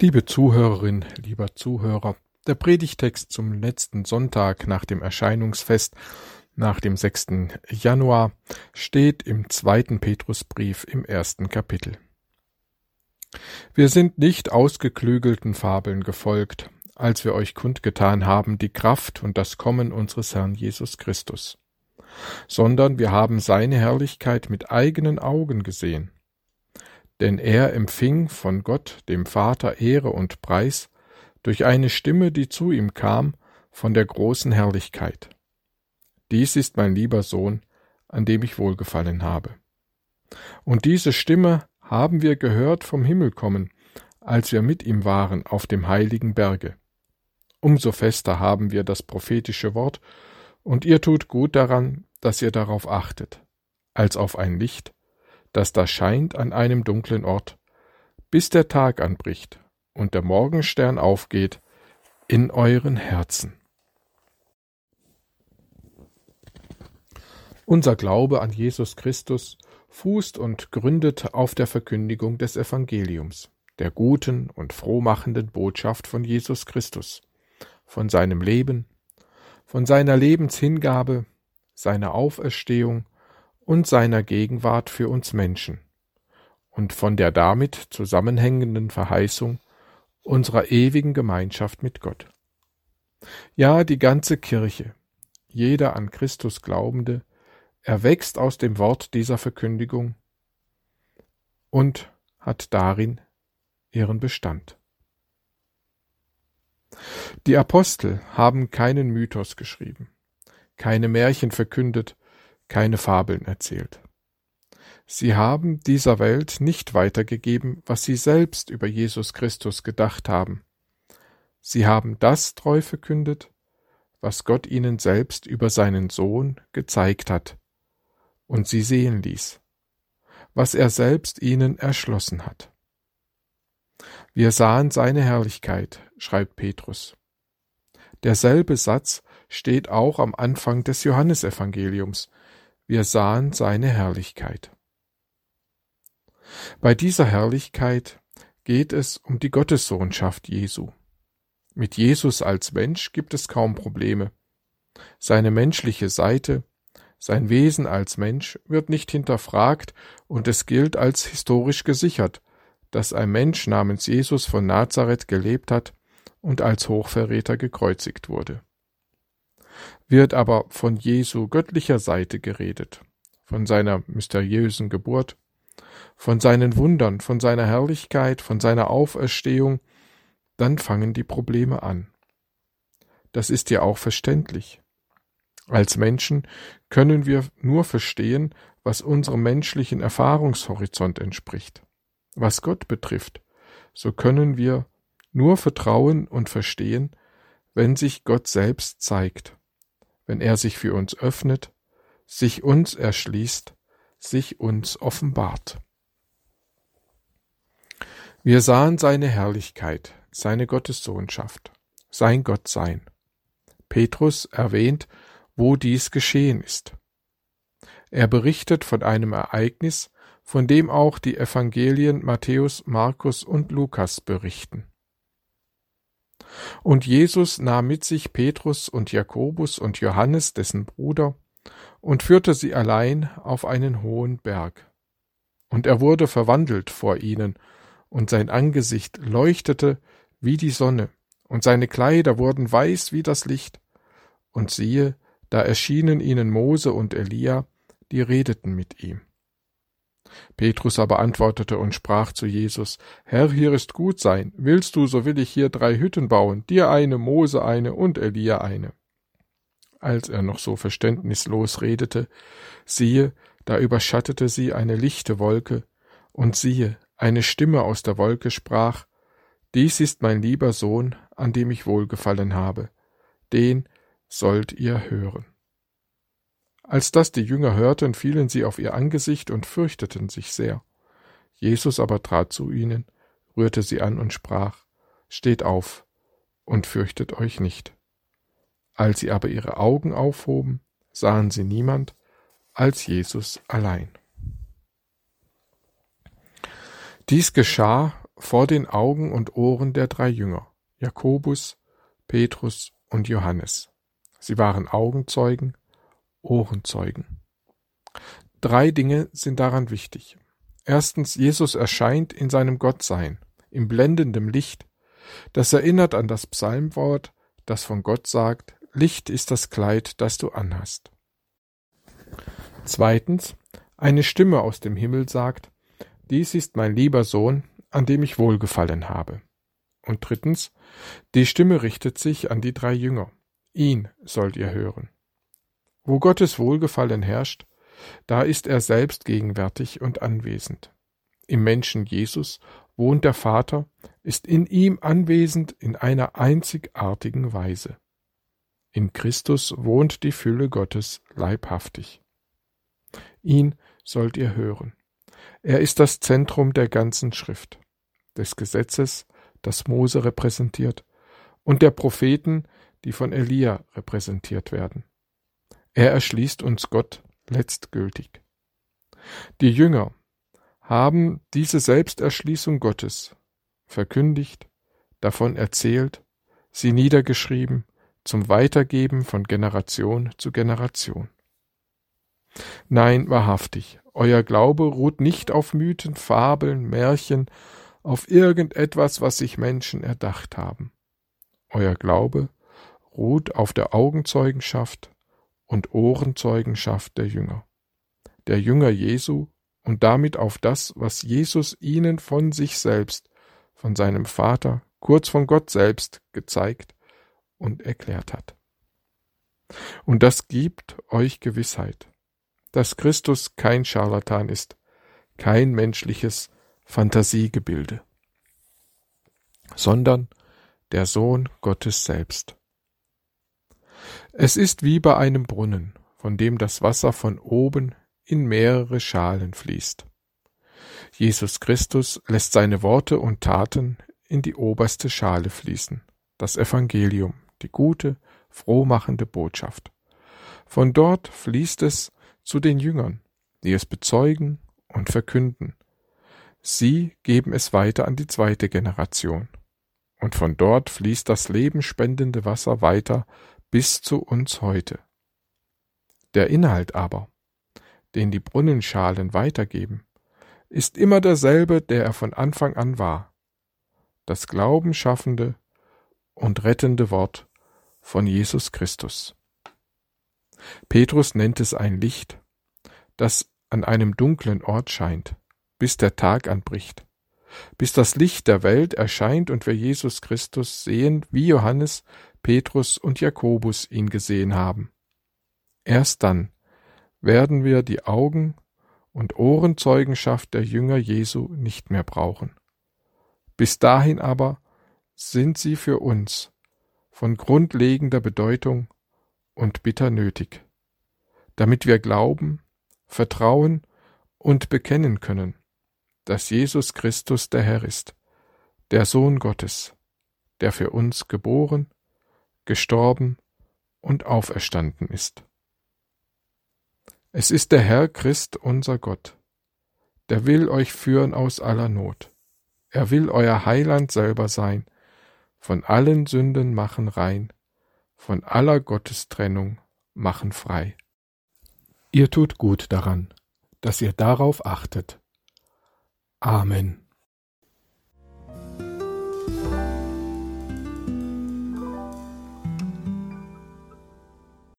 Liebe Zuhörerin, lieber Zuhörer, der Predigtext zum letzten Sonntag nach dem Erscheinungsfest, nach dem 6. Januar, steht im zweiten Petrusbrief im ersten Kapitel. Wir sind nicht ausgeklügelten Fabeln gefolgt, als wir euch kundgetan haben die Kraft und das Kommen unseres Herrn Jesus Christus, sondern wir haben seine Herrlichkeit mit eigenen Augen gesehen denn er empfing von Gott, dem Vater, Ehre und Preis durch eine Stimme, die zu ihm kam, von der großen Herrlichkeit. Dies ist mein lieber Sohn, an dem ich wohlgefallen habe. Und diese Stimme haben wir gehört vom Himmel kommen, als wir mit ihm waren auf dem heiligen Berge. Umso fester haben wir das prophetische Wort, und ihr tut gut daran, dass ihr darauf achtet, als auf ein Licht, das da scheint an einem dunklen Ort, bis der Tag anbricht und der Morgenstern aufgeht in euren Herzen. Unser Glaube an Jesus Christus fußt und gründet auf der Verkündigung des Evangeliums, der guten und frohmachenden Botschaft von Jesus Christus, von seinem Leben, von seiner Lebenshingabe, seiner Auferstehung und seiner Gegenwart für uns Menschen und von der damit zusammenhängenden Verheißung unserer ewigen Gemeinschaft mit Gott. Ja, die ganze Kirche, jeder an Christus Glaubende, erwächst aus dem Wort dieser Verkündigung und hat darin ihren Bestand. Die Apostel haben keinen Mythos geschrieben, keine Märchen verkündet, keine Fabeln erzählt. Sie haben dieser Welt nicht weitergegeben, was sie selbst über Jesus Christus gedacht haben. Sie haben das treu verkündet, was Gott ihnen selbst über seinen Sohn gezeigt hat und sie sehen ließ, was er selbst ihnen erschlossen hat. Wir sahen seine Herrlichkeit, schreibt Petrus. Derselbe Satz steht auch am Anfang des Johannesevangeliums, wir sahen seine Herrlichkeit. Bei dieser Herrlichkeit geht es um die Gottessohnschaft Jesu. Mit Jesus als Mensch gibt es kaum Probleme. Seine menschliche Seite, sein Wesen als Mensch wird nicht hinterfragt und es gilt als historisch gesichert, dass ein Mensch namens Jesus von Nazareth gelebt hat und als Hochverräter gekreuzigt wurde wird aber von Jesu göttlicher Seite geredet, von seiner mysteriösen Geburt, von seinen Wundern, von seiner Herrlichkeit, von seiner Auferstehung, dann fangen die Probleme an. Das ist ja auch verständlich. Als Menschen können wir nur verstehen, was unserem menschlichen Erfahrungshorizont entspricht. Was Gott betrifft, so können wir nur vertrauen und verstehen, wenn sich Gott selbst zeigt wenn er sich für uns öffnet, sich uns erschließt, sich uns offenbart. Wir sahen seine Herrlichkeit, seine Gottessohnschaft, sein Gottsein. Petrus erwähnt, wo dies geschehen ist. Er berichtet von einem Ereignis, von dem auch die Evangelien Matthäus, Markus und Lukas berichten. Und Jesus nahm mit sich Petrus und Jakobus und Johannes, dessen Bruder, und führte sie allein auf einen hohen Berg. Und er wurde verwandelt vor ihnen, und sein Angesicht leuchtete wie die Sonne, und seine Kleider wurden weiß wie das Licht. Und siehe, da erschienen ihnen Mose und Elia, die redeten mit ihm. Petrus aber antwortete und sprach zu Jesus, Herr, hier ist gut sein. Willst du, so will ich hier drei Hütten bauen, dir eine, Mose eine und Elia eine. Als er noch so verständnislos redete, siehe, da überschattete sie eine lichte Wolke, und siehe, eine Stimme aus der Wolke sprach, Dies ist mein lieber Sohn, an dem ich wohlgefallen habe, den sollt ihr hören. Als das die Jünger hörten, fielen sie auf ihr Angesicht und fürchteten sich sehr. Jesus aber trat zu ihnen, rührte sie an und sprach, Steht auf und fürchtet euch nicht. Als sie aber ihre Augen aufhoben, sahen sie niemand als Jesus allein. Dies geschah vor den Augen und Ohren der drei Jünger, Jakobus, Petrus und Johannes. Sie waren Augenzeugen, Ohrenzeugen. Drei Dinge sind daran wichtig. Erstens, Jesus erscheint in seinem Gottsein, im blendenden Licht. Das erinnert an das Psalmwort, das von Gott sagt, Licht ist das Kleid, das du anhast. Zweitens, eine Stimme aus dem Himmel sagt, dies ist mein lieber Sohn, an dem ich wohlgefallen habe. Und drittens, die Stimme richtet sich an die drei Jünger. Ihn sollt ihr hören. Wo Gottes Wohlgefallen herrscht, da ist er selbst gegenwärtig und anwesend. Im Menschen Jesus wohnt der Vater, ist in ihm anwesend in einer einzigartigen Weise. In Christus wohnt die Fülle Gottes leibhaftig. Ihn sollt ihr hören. Er ist das Zentrum der ganzen Schrift, des Gesetzes, das Mose repräsentiert, und der Propheten, die von Elia repräsentiert werden. Er erschließt uns Gott letztgültig. Die Jünger haben diese Selbsterschließung Gottes verkündigt, davon erzählt, sie niedergeschrieben zum Weitergeben von Generation zu Generation. Nein, wahrhaftig, euer Glaube ruht nicht auf Mythen, Fabeln, Märchen, auf irgendetwas, was sich Menschen erdacht haben. Euer Glaube ruht auf der Augenzeugenschaft und Ohrenzeugenschaft der Jünger. Der Jünger Jesu und damit auf das, was Jesus ihnen von sich selbst, von seinem Vater, kurz von Gott selbst gezeigt und erklärt hat. Und das gibt euch Gewissheit, dass Christus kein Scharlatan ist, kein menschliches Fantasiegebilde, sondern der Sohn Gottes selbst. Es ist wie bei einem Brunnen, von dem das Wasser von oben in mehrere Schalen fließt. Jesus Christus lässt seine Worte und Taten in die oberste Schale fließen, das Evangelium, die gute, frohmachende Botschaft. Von dort fließt es zu den Jüngern, die es bezeugen und verkünden. Sie geben es weiter an die zweite Generation. Und von dort fließt das lebenspendende Wasser weiter bis zu uns heute. Der Inhalt aber, den die Brunnenschalen weitergeben, ist immer derselbe, der er von Anfang an war. Das glaubenschaffende und rettende Wort von Jesus Christus. Petrus nennt es ein Licht, das an einem dunklen Ort scheint, bis der Tag anbricht, bis das Licht der Welt erscheint und wir Jesus Christus sehen, wie Johannes, Petrus und Jakobus ihn gesehen haben. Erst dann werden wir die Augen und Ohrenzeugenschaft der Jünger Jesu nicht mehr brauchen. Bis dahin aber sind sie für uns von grundlegender Bedeutung und bitter nötig, damit wir glauben, vertrauen und bekennen können, dass Jesus Christus der Herr ist, der Sohn Gottes, der für uns geboren, gestorben und auferstanden ist. Es ist der Herr Christ unser Gott, der will euch führen aus aller Not. Er will euer Heiland selber sein, von allen Sünden machen rein, von aller Gottestrennung machen frei. Ihr tut gut daran, dass ihr darauf achtet. Amen.